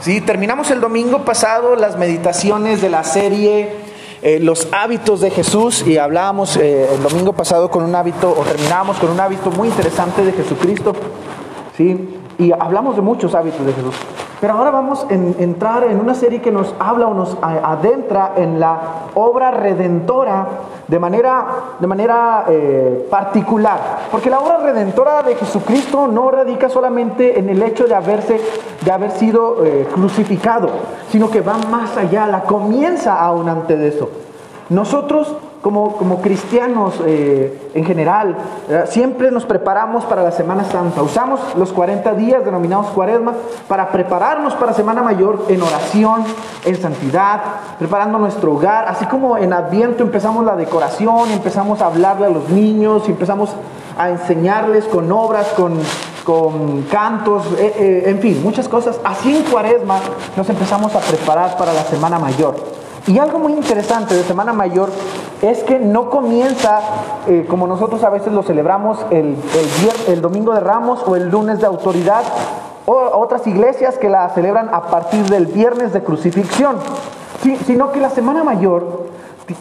Sí, terminamos el domingo pasado las meditaciones de la serie eh, Los hábitos de Jesús y hablábamos eh, el domingo pasado con un hábito, o terminamos con un hábito muy interesante de Jesucristo. ¿sí? Y hablamos de muchos hábitos de Jesús. Pero ahora vamos a entrar en una serie que nos habla o nos adentra en la obra redentora de manera, de manera eh, particular. Porque la obra redentora de Jesucristo no radica solamente en el hecho de, haberse, de haber sido eh, crucificado, sino que va más allá, la comienza aún antes de eso. Nosotros como, como cristianos eh, en general, eh, siempre nos preparamos para la Semana Santa. Usamos los 40 días denominados cuaresma para prepararnos para Semana Mayor en oración, en santidad, preparando nuestro hogar. Así como en Adviento empezamos la decoración, empezamos a hablarle a los niños, empezamos a enseñarles con obras, con, con cantos, eh, en fin, muchas cosas. Así en cuaresma nos empezamos a preparar para la Semana Mayor. Y algo muy interesante de Semana Mayor es que no comienza eh, como nosotros a veces lo celebramos el, el, domingo de Ramos o el lunes de autoridad, o otras iglesias que la celebran a partir del viernes de crucifixión, sino que la Semana Mayor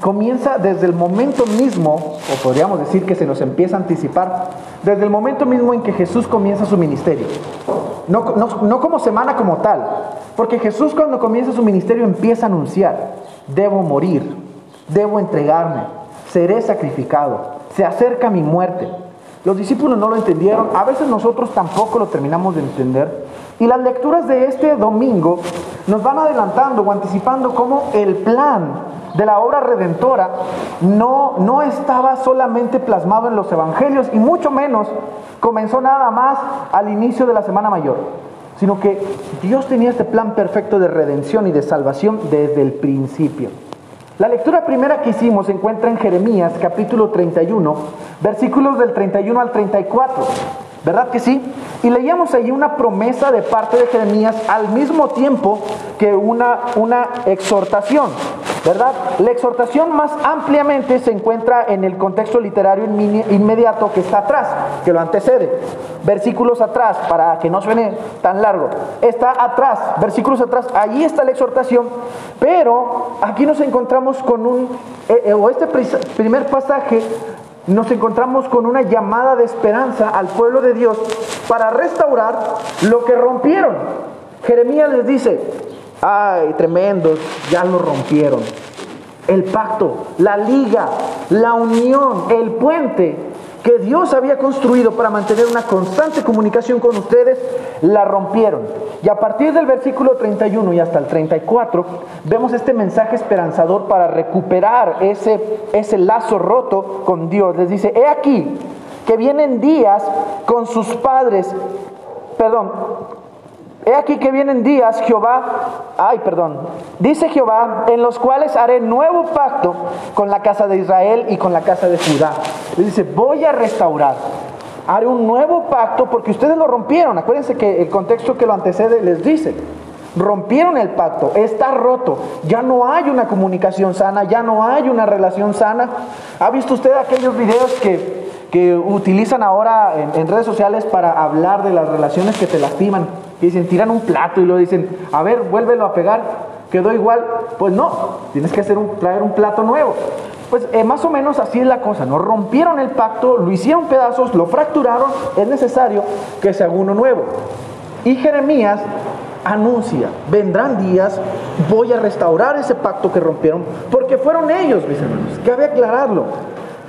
comienza desde el momento mismo, o podríamos decir que se nos empieza a anticipar, desde el momento mismo en que Jesús comienza su ministerio. No, no, no como semana como tal, porque Jesús cuando comienza su ministerio empieza a anunciar debo morir, debo entregarme, seré sacrificado, se acerca mi muerte. Los discípulos no lo entendieron, a veces nosotros tampoco lo terminamos de entender. Y las lecturas de este domingo nos van adelantando o anticipando cómo el plan de la obra redentora no, no estaba solamente plasmado en los evangelios y mucho menos comenzó nada más al inicio de la Semana Mayor sino que Dios tenía este plan perfecto de redención y de salvación desde el principio. La lectura primera que hicimos se encuentra en Jeremías capítulo 31, versículos del 31 al 34. ¿Verdad que sí? Y leíamos allí una promesa de parte de Jeremías al mismo tiempo que una, una exhortación. ¿Verdad? La exhortación más ampliamente se encuentra en el contexto literario inmediato que está atrás, que lo antecede. Versículos atrás, para que no suene tan largo. Está atrás, versículos atrás, allí está la exhortación, pero aquí nos encontramos con un, eh, eh, o este primer pasaje, nos encontramos con una llamada de esperanza al pueblo de Dios para restaurar lo que rompieron. Jeremías les dice, Ay, tremendos, ya lo rompieron. El pacto, la liga, la unión, el puente que Dios había construido para mantener una constante comunicación con ustedes, la rompieron. Y a partir del versículo 31 y hasta el 34, vemos este mensaje esperanzador para recuperar ese, ese lazo roto con Dios. Les dice, he aquí que vienen días con sus padres, perdón, He aquí que vienen días, Jehová, ay, perdón, dice Jehová, en los cuales haré nuevo pacto con la casa de Israel y con la casa de Judá. Le dice, voy a restaurar, haré un nuevo pacto porque ustedes lo rompieron. Acuérdense que el contexto que lo antecede les dice, rompieron el pacto, está roto, ya no hay una comunicación sana, ya no hay una relación sana. ¿Ha visto usted aquellos videos que, que utilizan ahora en, redes sociales para hablar de las relaciones que te lastiman? Y dicen, tiran un plato y lo dicen, a ver, vuélvelo a pegar, quedó igual. Pues no, tienes que hacer un, traer un plato nuevo. Pues eh, más o menos así es la cosa, ¿no? Rompieron el pacto, lo hicieron pedazos, lo fracturaron, es necesario que se haga uno nuevo. Y Jeremías anuncia, vendrán días, voy a restaurar ese pacto que rompieron, porque fueron ellos, mis hermanos, cabe aclararlo.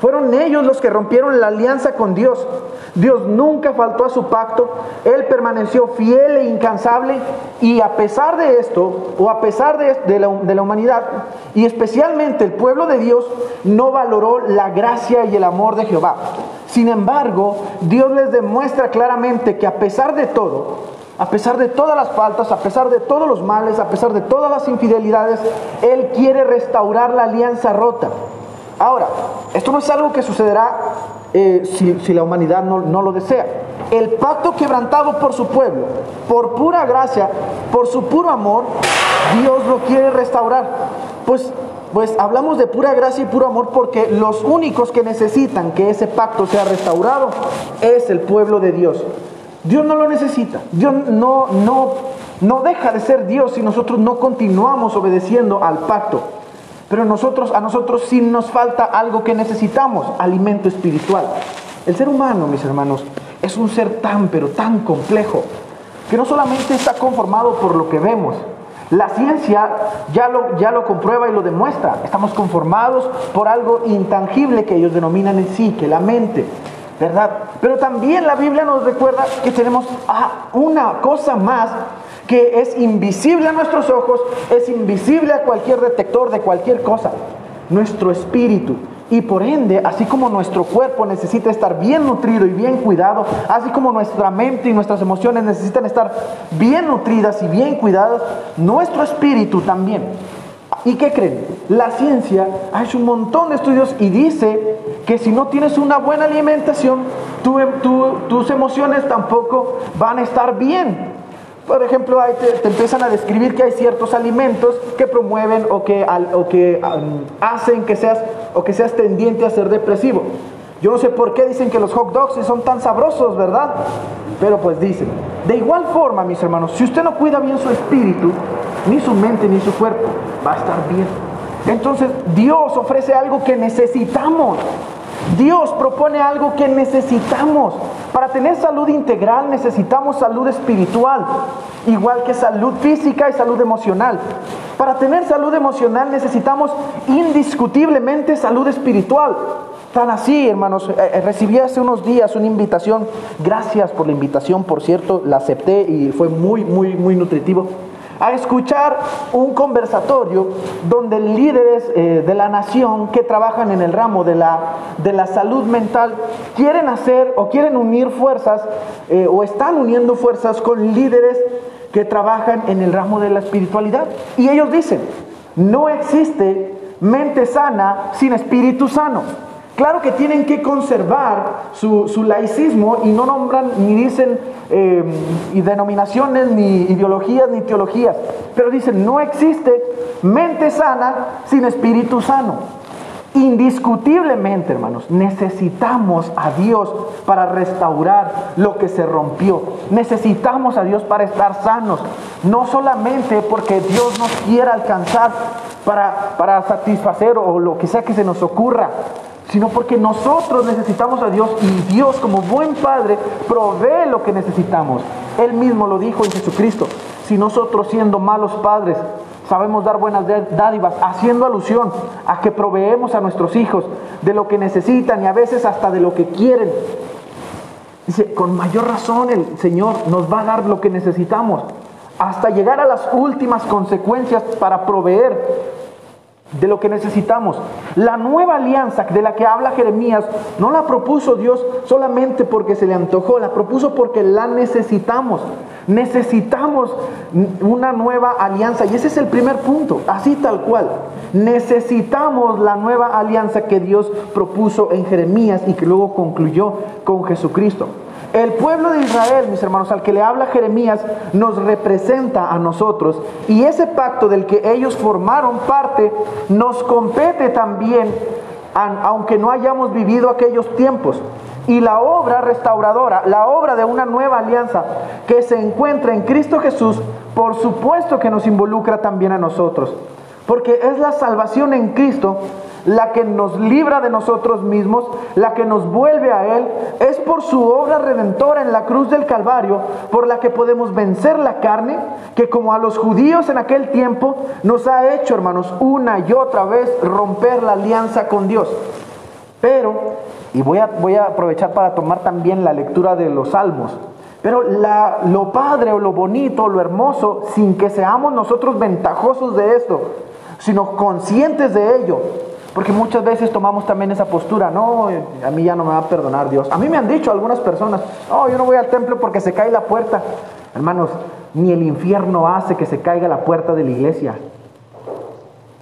Fueron ellos los que rompieron la alianza con Dios. Dios nunca faltó a su pacto, Él permaneció fiel e incansable y a pesar de esto, o a pesar de, la, de, la, humanidad, y especialmente el pueblo de Dios, no valoró la gracia y el amor de Jehová. Sin embargo, Dios les demuestra claramente que a pesar de todo, a pesar de todas las faltas, a pesar de todos los males, a pesar de todas las infidelidades, Él quiere restaurar la alianza rota. Ahora, esto no es algo que sucederá eh, si, la humanidad no, no lo desea. El pacto quebrantado por su pueblo, por pura gracia, por su puro amor, Dios lo quiere restaurar. Pues pues hablamos de pura gracia y puro amor porque los únicos que necesitan que ese pacto sea restaurado es el pueblo de Dios. Dios no lo necesita. Dios no, no no deja de ser Dios si nosotros no continuamos obedeciendo al pacto. Pero nosotros, a nosotros sí nos falta algo que necesitamos, alimento espiritual. El ser humano, mis hermanos, es un ser tan, pero tan complejo, que no solamente está conformado por lo que vemos, la ciencia ya lo, ya lo comprueba y lo demuestra. Estamos conformados por algo intangible que ellos denominan en sí, que la mente, ¿verdad? Pero también la Biblia nos recuerda que tenemos una cosa más que es invisible a nuestros ojos, es invisible a cualquier detector de cualquier cosa, nuestro espíritu. Y por ende, así como nuestro cuerpo necesita estar bien nutrido y bien cuidado, así como nuestra mente y nuestras emociones necesitan estar bien nutridas y bien cuidadas, nuestro espíritu también. ¿Y qué creen? La ciencia ha hecho un montón de estudios y dice que si no tienes una buena alimentación, tus emociones tampoco van a estar bien. Por ejemplo, te, empiezan a describir que hay ciertos alimentos que promueven o que, o que hacen que seas, o que seas tendiente a ser depresivo. Yo no sé por qué dicen que los hot dogs son tan sabrosos, ¿verdad? Pero pues dicen. De igual forma, mis hermanos, si usted no cuida bien su espíritu, ni su mente, ni su cuerpo, va a estar bien. Entonces Dios ofrece algo que necesitamos. Dios propone algo que necesitamos. Para tener salud integral necesitamos salud espiritual, igual que salud física y salud emocional. Para tener salud emocional necesitamos indiscutiblemente salud espiritual. Tan así, hermanos, eh, eh, recibí hace unos días una invitación. Gracias por la invitación, por cierto, la acepté y fue muy, muy, muy nutritivo a escuchar un conversatorio donde líderes eh, de la nación que trabajan en el ramo de la, de la salud mental quieren hacer o quieren unir fuerzas eh, o están uniendo fuerzas con líderes que trabajan en el ramo de la espiritualidad. Y ellos dicen, no existe mente sana sin espíritu sano. Claro que tienen que conservar su, laicismo y no nombran ni dicen eh, denominaciones, ni ideologías, ni teologías, pero dicen, no existe mente sana sin espíritu sano. Indiscutiblemente, hermanos, necesitamos a Dios para restaurar lo que se rompió. Necesitamos a Dios para estar sanos. No solamente porque Dios nos quiera alcanzar para, para satisfacer o lo que sea que se nos ocurra, sino porque nosotros necesitamos a Dios y Dios como buen Padre provee lo que necesitamos. Él mismo lo dijo en Jesucristo. Si nosotros siendo malos padres sabemos dar buenas dádivas, haciendo alusión a que proveemos a nuestros hijos de lo que necesitan y a veces hasta de lo que quieren. Dice, con mayor razón el Señor nos va a dar lo que necesitamos, hasta llegar a las últimas consecuencias para proveer de lo que necesitamos. La nueva alianza de la que habla Jeremías no la propuso Dios solamente porque se le antojó, la propuso porque la necesitamos. Necesitamos una nueva alianza y ese es el primer punto, así tal cual. Necesitamos la nueva alianza que Dios propuso en Jeremías y que luego concluyó con Jesucristo. El pueblo de Israel, mis hermanos, al que le habla Jeremías, nos representa a nosotros. Y ese pacto del que ellos formaron parte nos compete también, aunque no hayamos vivido aquellos tiempos. Y la obra restauradora, la obra de una nueva alianza que se encuentra en Cristo Jesús, por supuesto que nos involucra también a nosotros. Porque es la salvación en Cristo la que nos libra de nosotros mismos, la que nos vuelve a Él, es por su obra redentora en la cruz del Calvario, por la que podemos vencer la carne, que como a los judíos en aquel tiempo nos ha hecho, hermanos, una y otra vez romper la alianza con Dios. Pero, y voy a, voy a aprovechar para tomar también la lectura de los salmos, pero la, lo padre o lo bonito, lo hermoso, sin que seamos nosotros ventajosos de esto, sino conscientes de ello, porque muchas veces tomamos también esa postura, no, a mí ya no me va a perdonar Dios. A mí me han dicho algunas personas, no, yo no voy al templo porque se cae la puerta. Hermanos, ni el infierno hace que se caiga la puerta de la iglesia.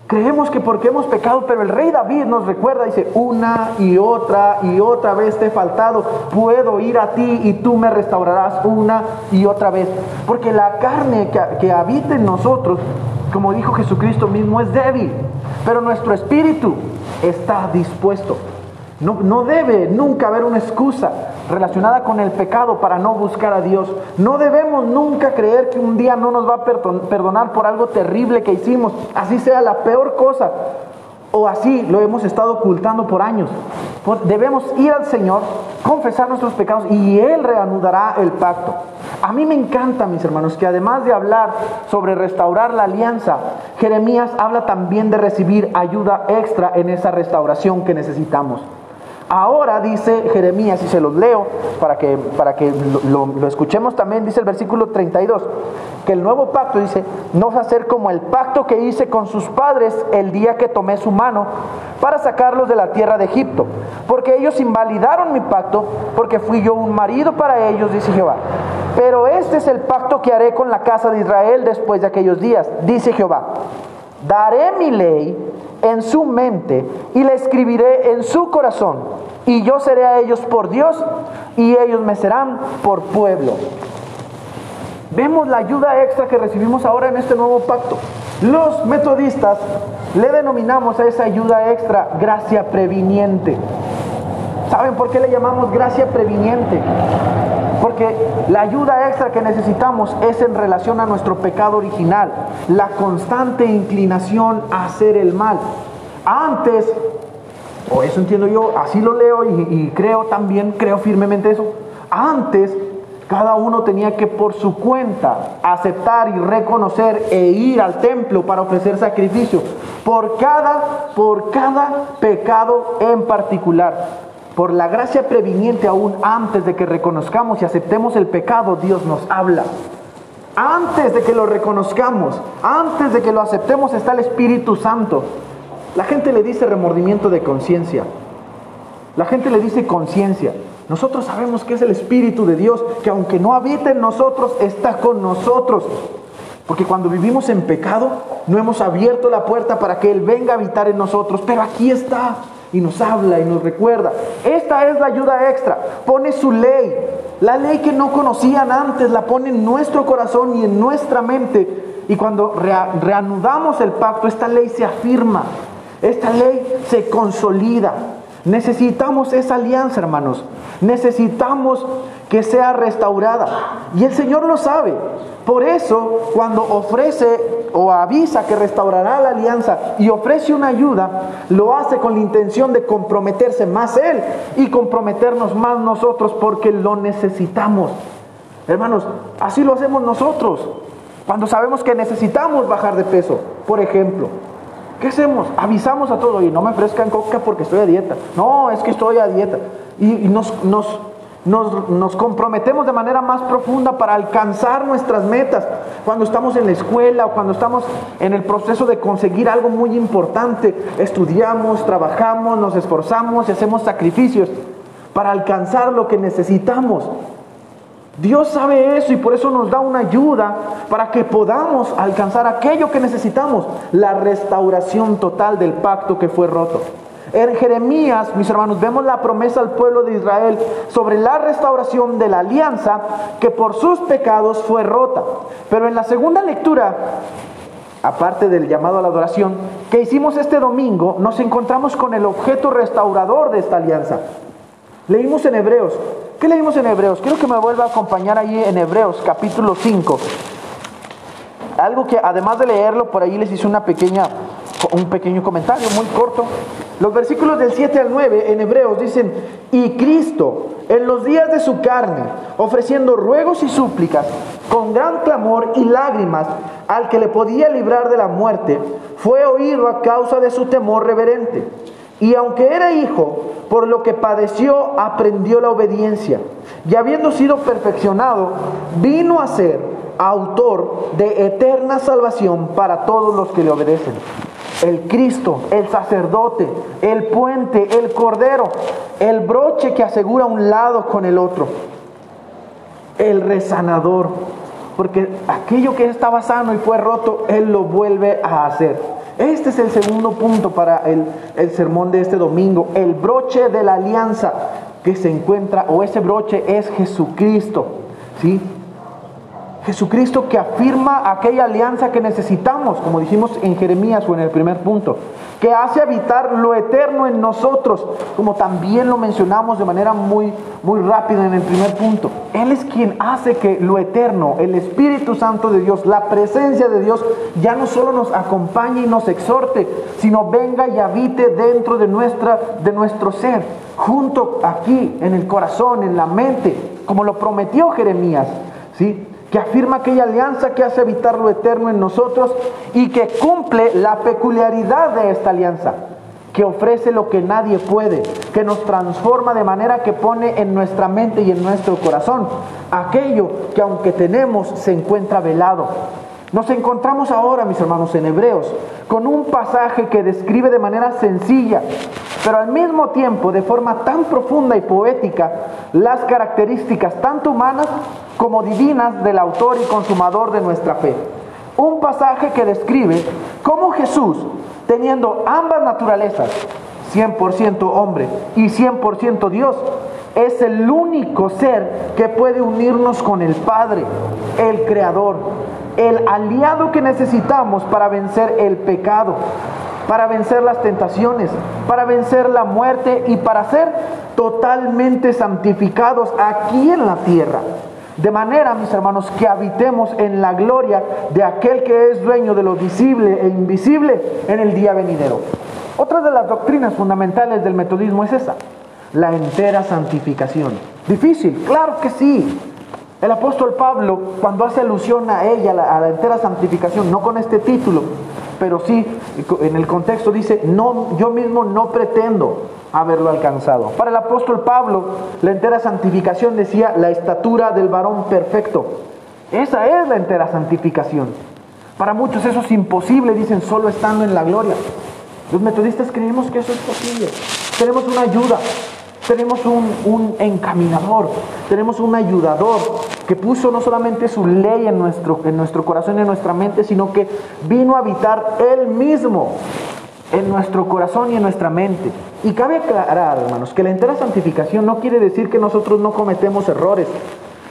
Creemos que porque hemos pecado, pero el rey David nos recuerda, dice, una y otra y otra vez te he faltado, puedo ir a ti y tú me restaurarás una y otra vez. Porque la carne que, habita en nosotros, como dijo Jesucristo mismo, es débil pero nuestro espíritu está dispuesto. No, debe nunca haber una excusa relacionada con el pecado para no buscar a Dios. No debemos nunca creer que un día no nos va a perdonar por algo terrible que hicimos, así sea la peor cosa, o así lo hemos estado ocultando por años. Debemos ir al Señor, confesar nuestros pecados y Él reanudará el pacto. A mí me encanta, mis hermanos, que además de hablar sobre restaurar la alianza, Jeremías habla también de recibir ayuda extra en esa restauración que necesitamos. Ahora dice Jeremías, y se los leo para que, para que lo, lo, escuchemos también, dice el versículo 32, que el nuevo pacto dice, no va a ser como el pacto que hice con sus padres el día que tomé su mano para sacarlos de la tierra de Egipto, porque ellos invalidaron mi pacto, porque fui yo un marido para ellos, dice Jehová. Pero este es el pacto que haré con la casa de Israel después de aquellos días, dice Jehová. Daré mi ley en su mente y la escribiré en su corazón. Y yo seré a ellos por Dios y ellos me serán por pueblo. Vemos la ayuda extra que recibimos ahora en este nuevo pacto. Los metodistas le denominamos a esa ayuda extra gracia previniente. ¿Saben por qué le llamamos gracia previniente? Porque la ayuda extra que necesitamos es en relación a nuestro pecado original, la constante inclinación a hacer el mal. Antes, o eso entiendo yo, así lo leo y, creo también, creo firmemente eso, antes cada uno tenía que por su cuenta aceptar y reconocer e ir al templo para ofrecer sacrificio por cada por cada pecado en particular. Por la gracia previniente aún antes de que reconozcamos y aceptemos el pecado, Dios nos habla. Antes de que lo reconozcamos, antes de que lo aceptemos está el Espíritu Santo. La gente le dice remordimiento de conciencia. La gente le dice conciencia. Nosotros sabemos que es el Espíritu de Dios, que aunque no habite en nosotros, está con nosotros. Porque cuando vivimos en pecado, no hemos abierto la puerta para que Él venga a habitar en nosotros. Pero aquí está y nos habla y nos recuerda. Esta es la ayuda extra. Pone su ley. La ley que no conocían antes la pone en nuestro corazón y en nuestra mente. Y cuando reanudamos el pacto, esta ley se afirma. Esta ley se consolida. Necesitamos esa alianza, hermanos. Necesitamos que sea restaurada. Y el Señor lo sabe. Por eso, cuando ofrece o avisa que restaurará la alianza y ofrece una ayuda, lo hace con la intención de comprometerse más Él y comprometernos más nosotros porque lo necesitamos. Hermanos, así lo hacemos nosotros. Cuando sabemos que necesitamos bajar de peso, por ejemplo, ¿qué hacemos? Avisamos a todo y no me ofrezcan coca porque estoy a dieta. No, es que estoy a dieta. Y, nos, nos nos, comprometemos de manera más profunda para alcanzar nuestras metas. Cuando estamos en la escuela o cuando estamos en el proceso de conseguir algo muy importante, estudiamos, trabajamos, nos esforzamos y hacemos sacrificios para alcanzar lo que necesitamos. Dios sabe eso y por eso nos da una ayuda para que podamos alcanzar aquello que necesitamos, la restauración total del pacto que fue roto. En Jeremías, mis hermanos, vemos la promesa al pueblo de Israel sobre la restauración de la alianza que por sus pecados fue rota. Pero en la segunda lectura, aparte del llamado a la adoración, que hicimos este domingo, nos encontramos con el objeto restaurador de esta alianza. Leímos en Hebreos. ¿Qué leímos en Hebreos? Quiero que me vuelva a acompañar ahí en Hebreos, capítulo 5. Algo que además de leerlo, por ahí les hice una pequeña, un pequeño comentario muy corto. Los versículos del 7 al 9 en Hebreos dicen, y Cristo en los días de su carne, ofreciendo ruegos y súplicas, con gran clamor y lágrimas, al que le podía librar de la muerte, fue oído a causa de su temor reverente. Y aunque era hijo, por lo que padeció, aprendió la obediencia. Y habiendo sido perfeccionado, vino a ser autor de eterna salvación para todos los que le obedecen el Cristo, el sacerdote, el puente, el cordero, el broche que asegura un lado con el otro, el resanador, porque aquello que estaba sano y fue roto, Él lo vuelve a hacer. Este es el segundo punto para el, el sermón de este domingo, el broche de la alianza que se encuentra, o ese broche es Jesucristo, ¿sí? Jesucristo que afirma aquella alianza que necesitamos, como dijimos en Jeremías o en el primer punto, que hace habitar lo eterno en nosotros, como también lo mencionamos de manera muy, muy rápida en el primer punto. Él es quien hace que lo eterno, el Espíritu Santo de Dios, la presencia de Dios, ya no solo nos acompañe y nos exhorte, sino venga y habite dentro de, nuestra, de nuestro ser, junto aquí, en el corazón, en la mente, como lo prometió Jeremías. ¿sí? Que afirma aquella alianza que hace habitar lo eterno en nosotros y que cumple la peculiaridad de esta alianza, que ofrece lo que nadie puede, que nos transforma de manera que pone en nuestra mente y en nuestro corazón aquello que aunque tenemos se encuentra velado. Nos encontramos ahora, mis hermanos, en Hebreos, con un pasaje que describe de manera sencilla, pero al mismo tiempo de forma tan profunda y poética, las características tanto humanas como divinas del autor y consumador de nuestra fe. Un pasaje que describe cómo Jesús, teniendo ambas naturalezas, 100% hombre y 100% Dios, es el único ser que puede unirnos con el Padre, el Creador, el aliado que necesitamos para vencer el pecado, para vencer las tentaciones, para vencer la muerte y para ser totalmente santificados aquí en la tierra. De manera, mis hermanos, que habitemos en la gloria de aquel que es dueño de lo visible e invisible en el día venidero. Otra de las doctrinas fundamentales del metodismo es esa, la entera santificación. Difícil, claro que sí. El apóstol Pablo, cuando hace alusión a ella, a la entera santificación, no con este título, pero sí en el contexto dice, no, yo mismo no pretendo haberlo alcanzado. Para el apóstol Pablo, la entera santificación decía la estatura del varón perfecto. Esa es la entera santificación. Para muchos eso es imposible, dicen, solo estando en la gloria. Los metodistas creemos que eso es posible. Tenemos una ayuda, tenemos un, un encaminador, tenemos un ayudador que puso no solamente su ley en nuestro, en nuestro corazón y en nuestra mente, sino que vino a habitar Él mismo en nuestro corazón y en nuestra mente. Y cabe aclarar, hermanos, que la entera santificación no quiere decir que nosotros no cometemos errores,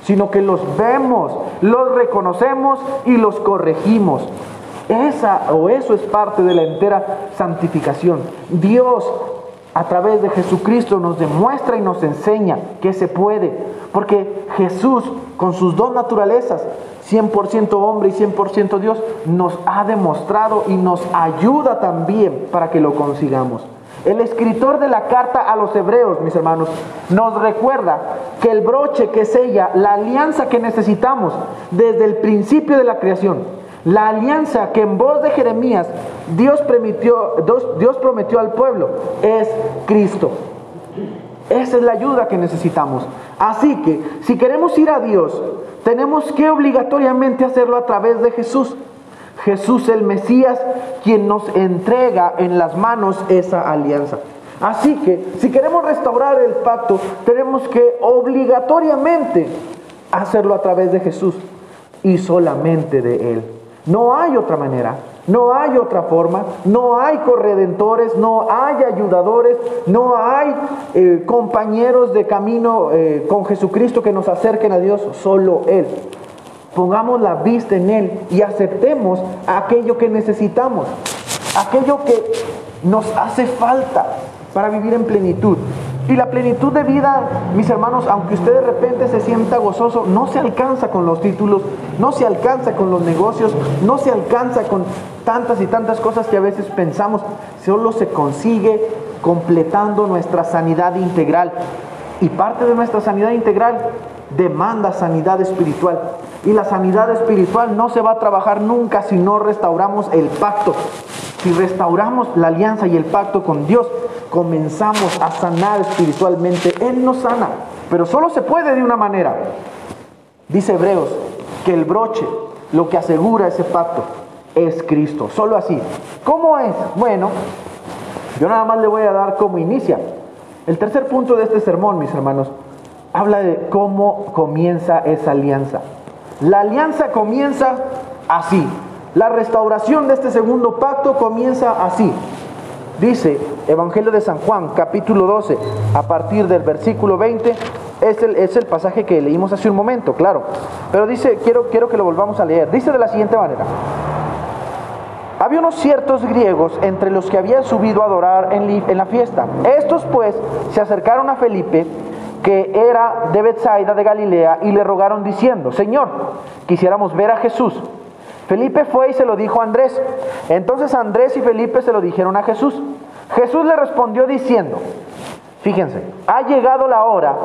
sino que los vemos, los reconocemos y los corregimos. Esa o eso es parte de la entera santificación. Dios a través de Jesucristo nos demuestra y nos enseña que se puede, porque Jesús con sus dos naturalezas, 100% hombre y 100% Dios, nos ha demostrado y nos ayuda también para que lo consigamos. El escritor de la carta a los hebreos, mis hermanos, nos recuerda que el broche que sella la alianza que necesitamos desde el principio de la creación, la alianza que en voz de Jeremías Dios, prometió al pueblo es Cristo. Esa es la ayuda que necesitamos. Así que si queremos ir a Dios, tenemos que obligatoriamente hacerlo a través de Jesús. Jesús el Mesías, quien nos entrega en las manos esa alianza. Así que si queremos restaurar el pacto, tenemos que obligatoriamente hacerlo a través de Jesús y solamente de Él. No hay otra manera. No hay otra forma, no hay corredentores, no hay ayudadores, no hay eh, compañeros de camino eh, con Jesucristo que nos acerquen a Dios, solo Él. Pongamos la vista en Él y aceptemos aquello que necesitamos, aquello que nos hace falta para vivir en plenitud. Y la plenitud de vida, mis hermanos, aunque usted de repente se sienta gozoso, no se alcanza con los títulos, no se alcanza con los negocios, no se alcanza con tantas y tantas cosas que a veces pensamos, solo se consigue completando nuestra sanidad integral. Y parte de nuestra sanidad integral demanda sanidad espiritual. Y la sanidad espiritual no se va a trabajar nunca si no restauramos el pacto. Si restauramos la alianza y el pacto con Dios, comenzamos a sanar espiritualmente. Él nos sana, pero solo se puede de una manera. Dice Hebreos que el broche, lo que asegura ese pacto, es Cristo. Solo así. ¿Cómo es? Bueno, yo nada más le voy a dar cómo inicia. El tercer punto de este sermón, mis hermanos, habla de cómo comienza esa alianza. La alianza comienza así. La restauración de este segundo pacto comienza así. Dice Evangelio de San Juan, capítulo 12, a partir del versículo 20, Es el, es el pasaje que leímos hace un momento, claro. Pero dice, quiero, quiero que lo volvamos a leer. Dice de la siguiente manera. Había unos ciertos griegos entre los que habían subido a adorar en la fiesta. Estos pues se acercaron a Felipe, que era de Bethsaida de Galilea, y le rogaron diciendo, Señor, quisiéramos ver a Jesús. Felipe fue y se lo dijo a Andrés. Entonces Andrés y Felipe se lo dijeron a Jesús. Jesús le respondió diciendo, fíjense, ha llegado la hora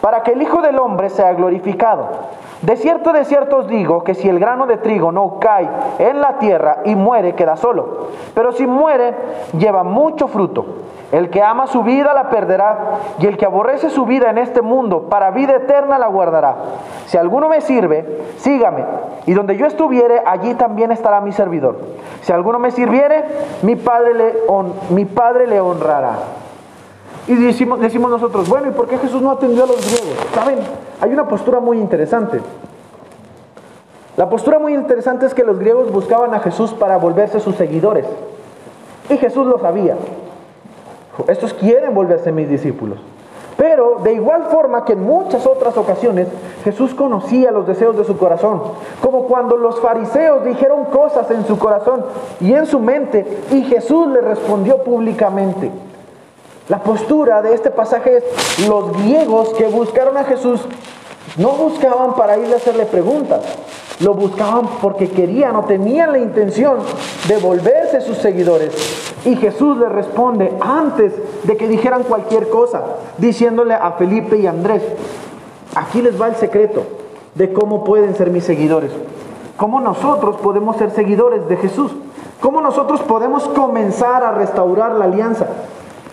para que el Hijo del Hombre sea glorificado. De cierto, de cierto os digo que si el grano de trigo no cae en la tierra y muere, queda solo. Pero si muere, lleva mucho fruto. El que ama su vida la perderá, y el que aborrece su vida en este mundo, para vida eterna la guardará. Si alguno me sirve, sígame, y donde yo estuviere, allí también estará mi servidor. Si alguno me sirviere, mi Padre le, mi padre le honrará. Y decimos, decimos nosotros, bueno, ¿y por qué Jesús no atendió a los griegos? Saben, hay una postura muy interesante. La postura muy interesante es que los griegos buscaban a Jesús para volverse sus seguidores. Y Jesús lo sabía. Estos quieren volverse mis discípulos. Pero de igual forma que en muchas otras ocasiones Jesús conocía los deseos de su corazón, como cuando los fariseos dijeron cosas en su corazón y en su mente y Jesús le respondió públicamente. La postura de este pasaje es los griegos que buscaron a Jesús no buscaban para ir a hacerle preguntas, lo buscaban porque querían o tenían la intención de sus seguidores. Y Jesús les responde antes de que dijeran cualquier cosa, diciéndole a Felipe y Andrés, aquí les va el secreto de cómo pueden ser mis seguidores, cómo nosotros podemos ser seguidores de Jesús, cómo nosotros podemos comenzar a restaurar la alianza.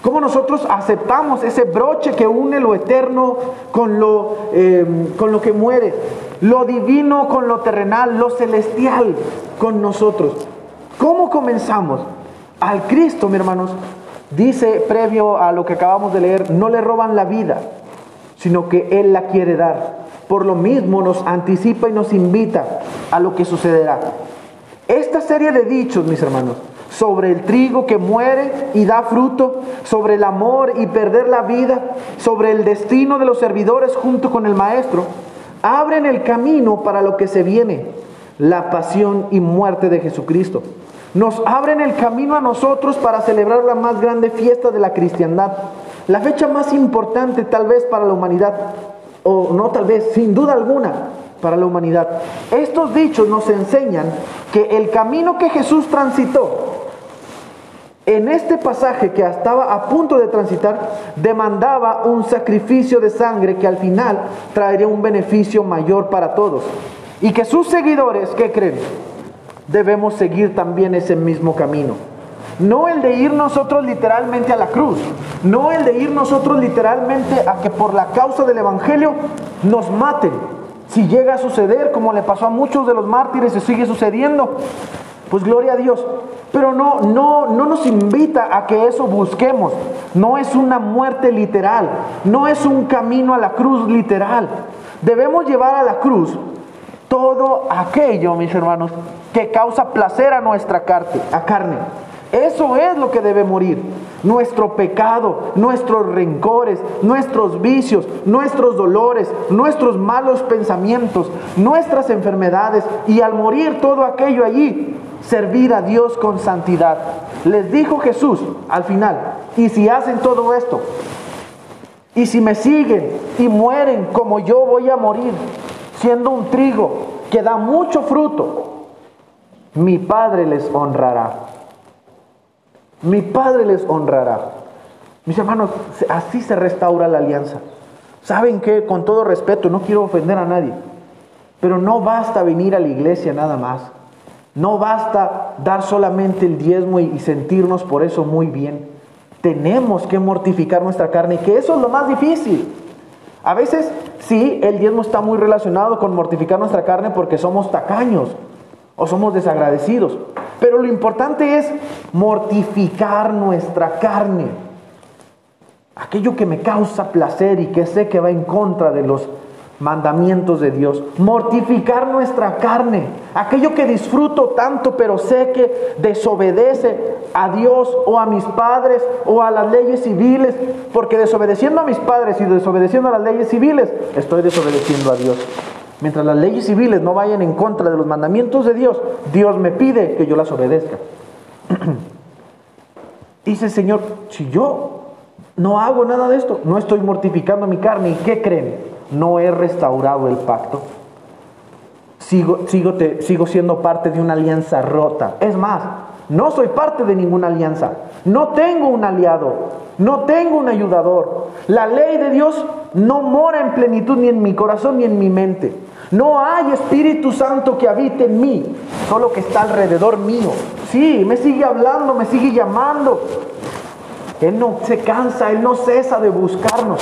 Cómo nosotros aceptamos ese broche que une lo eterno con lo, eh, con lo que muere, lo divino con lo terrenal, lo celestial con nosotros. ¿Cómo comenzamos? Al Cristo, mi hermanos, dice previo a lo que acabamos de leer, no le roban la vida, sino que Él la quiere dar. Por lo mismo nos anticipa y nos invita a lo que sucederá. Esta serie de dichos, mis hermanos, sobre el trigo que muere y da fruto, sobre el amor y perder la vida, sobre el destino de los servidores junto con el Maestro, abren el camino para lo que se viene, la pasión y muerte de Jesucristo. Nos abren el camino a nosotros para celebrar la más grande fiesta de la cristiandad, la fecha más importante tal vez para la humanidad, o no tal vez, sin duda alguna, para la humanidad. Estos dichos nos enseñan que el camino que Jesús transitó en este pasaje que estaba a punto de transitar, demandaba un sacrificio de sangre que al final traería un beneficio mayor para todos. Y que sus seguidores, ¿qué creen? Debemos seguir también ese mismo camino. No el de ir nosotros literalmente a la cruz, no el de ir nosotros literalmente a que por la causa del Evangelio nos maten. Si llega a suceder, como le pasó a muchos de los mártires y sigue sucediendo, pues gloria a Dios. Pero no, no, no nos invita a que eso busquemos. No es una muerte literal, no es un camino a la cruz literal. Debemos llevar a la cruz todo aquello, mis hermanos, que causa placer a nuestra carne, a carne. Eso es lo que debe morir. Nuestro pecado, nuestros rencores, nuestros vicios, nuestros dolores, nuestros malos pensamientos, nuestras enfermedades. Y al morir todo aquello allí, servir a Dios con santidad. Les dijo Jesús al final, y si hacen todo esto, y si me siguen y mueren como yo voy a morir, siendo un trigo que da mucho fruto, mi Padre les honrará. Mi Padre les honrará. Mis hermanos, así se restaura la alianza. ¿Saben qué? Con todo respeto, no quiero ofender a nadie, pero no basta venir a la iglesia nada más. No basta dar solamente el diezmo y sentirnos por eso muy bien. Tenemos que mortificar nuestra carne, que eso es lo más difícil. A veces sí, el diezmo está muy relacionado con mortificar nuestra carne porque somos tacaños o somos desagradecidos. Pero lo importante es mortificar nuestra carne. Aquello que me causa placer y que sé que va en contra de los mandamientos de Dios, mortificar nuestra carne, aquello que disfruto tanto pero sé que desobedece a Dios o a mis padres o a las leyes civiles, porque desobedeciendo a mis padres y desobedeciendo a las leyes civiles, estoy desobedeciendo a Dios. Mientras las leyes civiles no vayan en contra de los mandamientos de Dios, Dios me pide que yo las obedezca. Dice el Señor, si yo no hago nada de esto, no estoy mortificando mi carne, ¿y qué creen? No he restaurado el pacto. Sigo, sigo, sigo siendo parte de una alianza rota. Es más, no soy parte de ninguna alianza. No tengo un aliado. No tengo un ayudador. La ley de Dios no mora en plenitud ni en mi corazón ni en mi mente. No hay Espíritu Santo que habite en mí, solo que está alrededor mío. Sí, me sigue hablando, me sigue llamando. Él no se cansa, Él no cesa de buscarnos.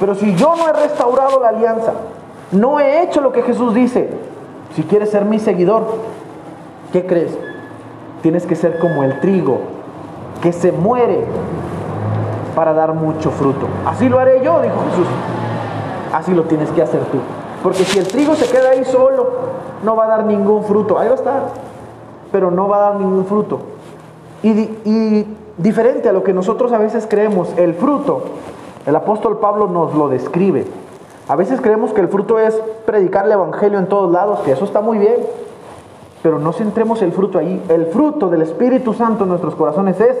Pero si yo no he restaurado la alianza, no he hecho lo que Jesús dice, si quieres ser mi seguidor, ¿qué crees? Tienes que ser como el trigo que se muere para dar mucho fruto. Así lo haré yo, dijo Jesús. Así lo tienes que hacer tú. Porque si el trigo se queda ahí solo, no va a dar ningún fruto. Ahí va a estar, pero no va a dar ningún fruto. Y, y diferente a lo que nosotros a veces creemos, el fruto, el apóstol Pablo nos lo describe. A veces creemos que el fruto es predicar el Evangelio en todos lados, que eso está muy bien, pero no centremos el fruto ahí. El fruto del Espíritu Santo en nuestros corazones es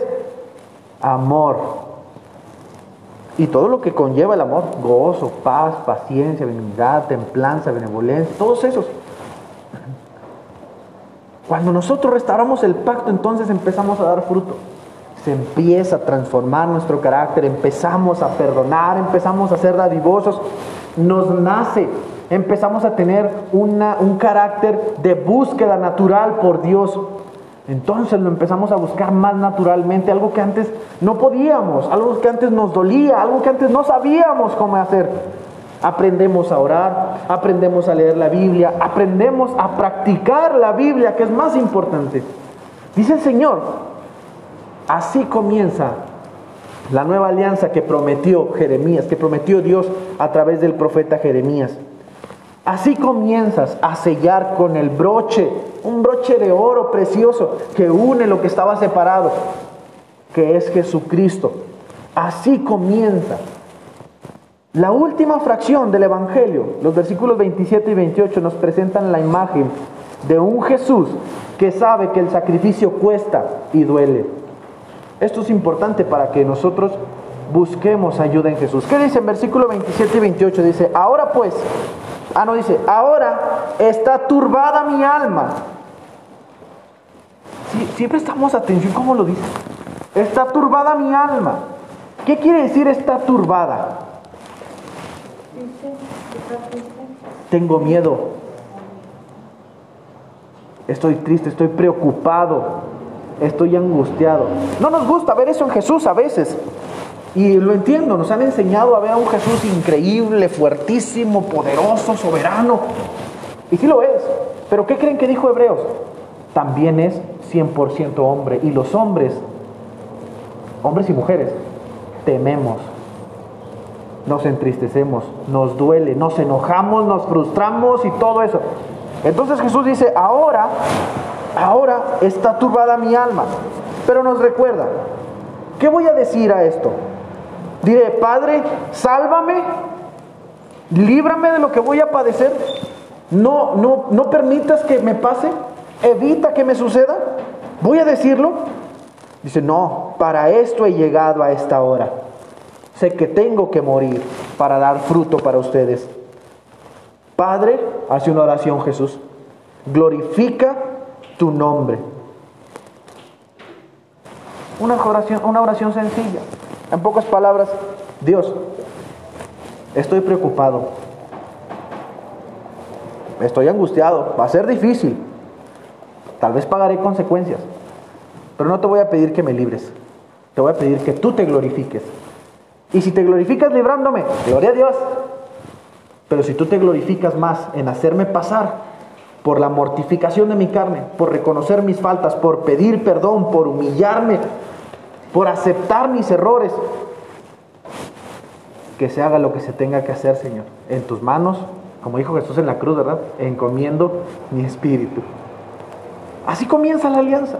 amor. Y todo lo que conlleva el amor, gozo, paz, paciencia, benignidad, templanza, benevolencia, todos esos. Cuando nosotros restauramos el pacto, entonces empezamos a dar fruto se empieza a transformar nuestro carácter, empezamos a perdonar, empezamos a ser dadivosos, nos nace, empezamos a tener una, un carácter de búsqueda natural por Dios. Entonces lo empezamos a buscar más naturalmente, algo que antes no podíamos, algo que antes nos dolía, algo que antes no sabíamos cómo hacer. Aprendemos a orar, aprendemos a leer la Biblia, aprendemos a practicar la Biblia, que es más importante. Dice el Señor, Así comienza la nueva alianza que prometió Jeremías, que prometió Dios a través del profeta Jeremías. Así comienzas a sellar con el broche, un broche de oro precioso que une lo que estaba separado, que es Jesucristo. Así comienza. La última fracción del Evangelio, los versículos 27 y 28 nos presentan la imagen de un Jesús que sabe que el sacrificio cuesta y duele. Esto es importante para que nosotros busquemos ayuda en Jesús. ¿Qué dice en versículo 27 y 28? Dice, ahora pues, ah, no dice, ahora está turbada mi alma. siempre estamos atención cómo lo dice. Está turbada mi alma. ¿Qué quiere decir está turbada? Tengo miedo. Estoy triste, estoy preocupado estoy angustiado. No nos gusta ver eso en Jesús a veces. Y lo entiendo, nos han enseñado a ver a un Jesús increíble, fuertísimo, poderoso, soberano. Y sí lo es. Pero ¿qué creen que dijo Hebreos? También es 100% hombre. Y los hombres, hombres y mujeres, tememos, nos entristecemos, nos duele, nos enojamos, nos frustramos y todo eso. Entonces Jesús dice, ahora ahora está turbada mi alma. Pero nos recuerda, ¿qué voy a decir a esto? Diré, Padre, sálvame, líbrame de lo que voy a padecer. No, no, no permitas que me pase, evita que me suceda. Voy a decirlo. Dice, no, para esto he llegado a esta hora. Sé que tengo que morir para dar fruto para ustedes. Padre, hace una oración Jesús. Glorifica tu nombre. Una oración, una oración sencilla. En pocas palabras, Dios, estoy preocupado. Estoy angustiado. Va a ser difícil. Tal vez pagaré consecuencias. Pero no te voy a pedir que me libres. Te voy a pedir que tú te glorifiques. Y si te glorificas librándome, gloria a Dios. Pero si tú te glorificas más en hacerme pasar por la mortificación de mi carne, por reconocer mis faltas, por pedir perdón, por humillarme, por aceptar mis errores. Que se haga lo que se tenga que hacer, Señor. En tus manos, como dijo Jesús en la cruz, ¿verdad? Encomiendo mi espíritu. Así comienza la alianza.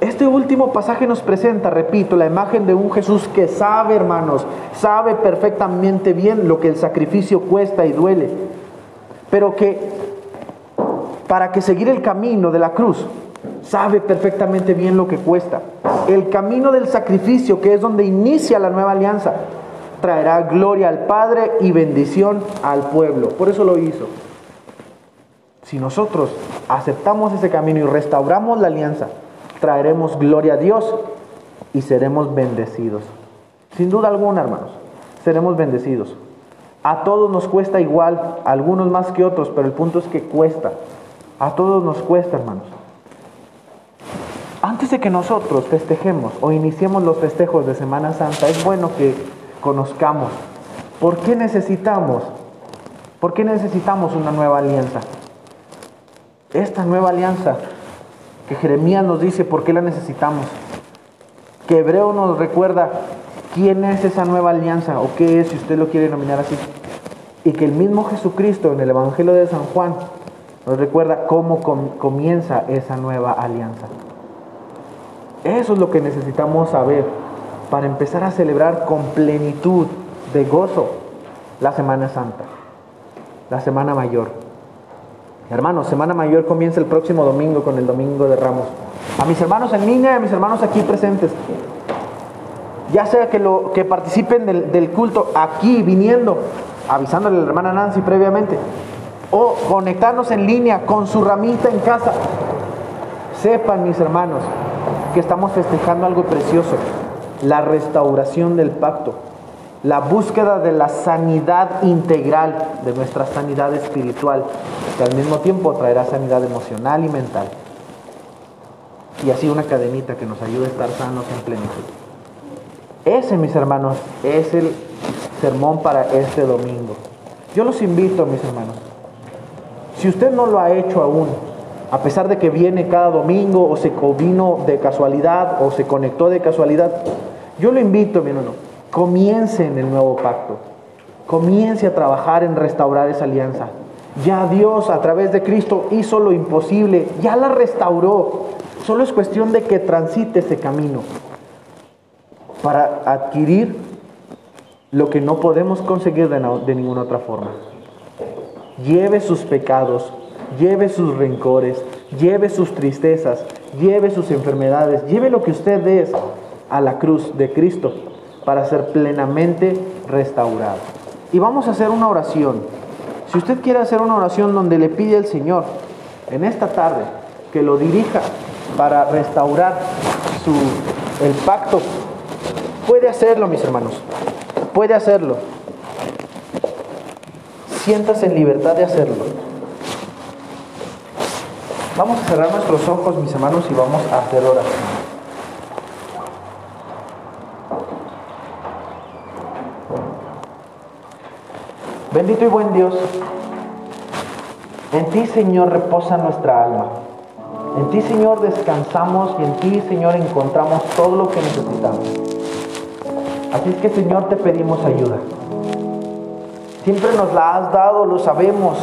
este último pasaje nos presenta, repito, la imagen de un Jesús que sabe, hermanos, sabe perfectamente bien lo que el sacrificio cuesta y duele, pero que para que seguir el camino de la cruz, sabe perfectamente bien lo que cuesta. El camino del sacrificio, que es donde inicia la nueva alianza, traerá gloria al Padre y bendición al pueblo. Por eso lo hizo. Si nosotros aceptamos ese camino y restauramos la alianza, traeremos gloria a Dios y seremos bendecidos. Sin duda alguna, hermanos, seremos bendecidos. A todos nos cuesta igual, algunos más que otros, pero el punto es que cuesta. A todos nos cuesta, hermanos. Antes de que nosotros festejemos o iniciemos los festejos de Semana Santa, es bueno que conozcamos por qué necesitamos, por qué necesitamos una nueva alianza. Esta nueva alianza que Jeremías nos dice por qué la necesitamos, que Hebreo nos recuerda quién es esa nueva alianza o qué es, si usted lo quiere denominar así, y que el mismo Jesucristo en el Evangelio de San Juan nos recuerda cómo comienza esa nueva alianza. Eso es lo que necesitamos saber para empezar a celebrar con plenitud de gozo la Semana Santa, la Semana Mayor. Hermanos, Semana Mayor comienza el próximo domingo con el Domingo de Ramos. A mis hermanos en línea y a mis hermanos aquí presentes, ya sea que, lo, que participen del, del culto aquí viniendo, avisándole a la hermana Nancy previamente, o conectarnos en línea con su ramita en casa, sepan mis hermanos que estamos festejando algo precioso, la restauración del pacto la búsqueda de la sanidad integral, de nuestra sanidad espiritual, que al mismo tiempo traerá sanidad emocional y mental. Y así una cadenita que nos ayude a estar sanos en plenitud. Ese, mis hermanos, es el sermón para este domingo. Yo los invito, mis hermanos, si usted no lo ha hecho aún, a pesar de que viene cada domingo o se vino de casualidad o se conectó de casualidad, yo lo invito, mi hermano, comience en el nuevo pacto, comience a trabajar en restaurar esa alianza. Ya Dios a través de Cristo hizo lo imposible, ya la restauró. Solo es cuestión de que transite ese camino para adquirir lo que no podemos conseguir de, de ninguna otra forma. Lleve sus pecados, lleve sus rencores, lleve sus tristezas, lleve sus enfermedades, lleve lo que usted es a la cruz de Cristo para ser plenamente restaurado. Y vamos a hacer una oración. Si usted quiere hacer una oración donde le pide al Señor en esta tarde que lo dirija para restaurar su, el pacto, puede hacerlo, mis hermanos. Puede hacerlo. Siéntase en libertad de hacerlo. Vamos a cerrar nuestros ojos, mis hermanos, y vamos a hacer oración. Bendito y buen Dios, en ti Señor reposa nuestra alma. En ti Señor descansamos y en ti Señor encontramos todo lo que necesitamos. Así es que Señor te pedimos ayuda. Siempre nos la has dado, lo sabemos.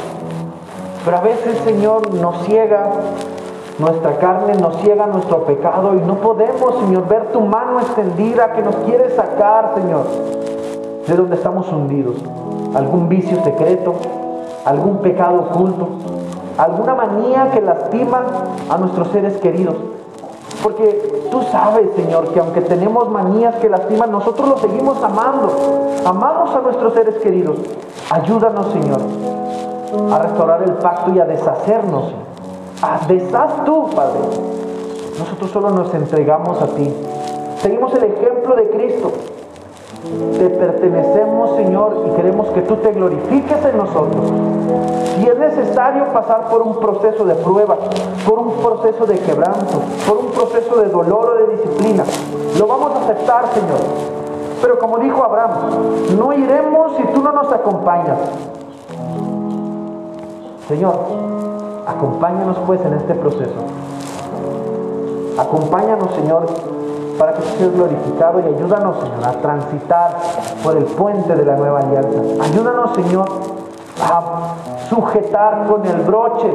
Pero a veces Señor nos ciega nuestra carne, nos ciega nuestro pecado y no podemos Señor ver tu mano extendida que nos quiere sacar Señor de donde estamos hundidos algún vicio secreto, algún pecado oculto, alguna manía que lastima a nuestros seres queridos. Porque tú sabes, Señor, que aunque tenemos manías que lastiman, nosotros los seguimos amando. Amamos a nuestros seres queridos. Ayúdanos, Señor, a restaurar el pacto y a deshacernos. A deshaz tú, Padre. Nosotros solo nos entregamos a ti. Seguimos el ejemplo de Cristo. Te pertenecemos, Señor, y queremos que tú te glorifiques en nosotros. Si es necesario pasar por un proceso de prueba, por un proceso de quebranto, por un proceso de dolor o de disciplina, lo vamos a aceptar, Señor. Pero como dijo Abraham, no iremos si tú no nos acompañas. Señor, acompáñanos pues en este proceso. Acompáñanos, Señor, para que tú seas glorificado y ayúdanos, Señor, a transitar por el puente de la nueva alianza. Ayúdanos, Señor, a sujetar con el broche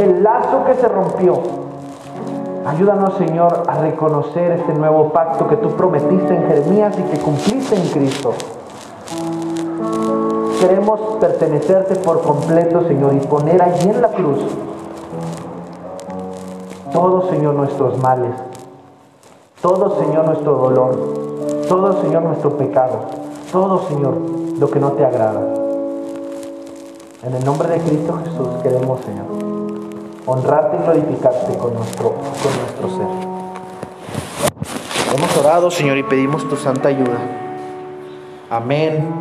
el lazo que se rompió. Ayúdanos, Señor, a reconocer este nuevo pacto que tú prometiste en Jeremías y que cumpliste en Cristo. Queremos pertenecerte por completo, Señor, y poner allí en la cruz todo, Señor, nuestros males, todo, Señor, nuestro dolor, todo, Señor, nuestro pecado, todo, Señor, lo que no te agrada. En el nombre de Cristo Jesús queremos, Señor, honrarte y glorificarte con nuestro, con nuestro ser. Hemos orado, Señor, y pedimos tu santa ayuda. Amén.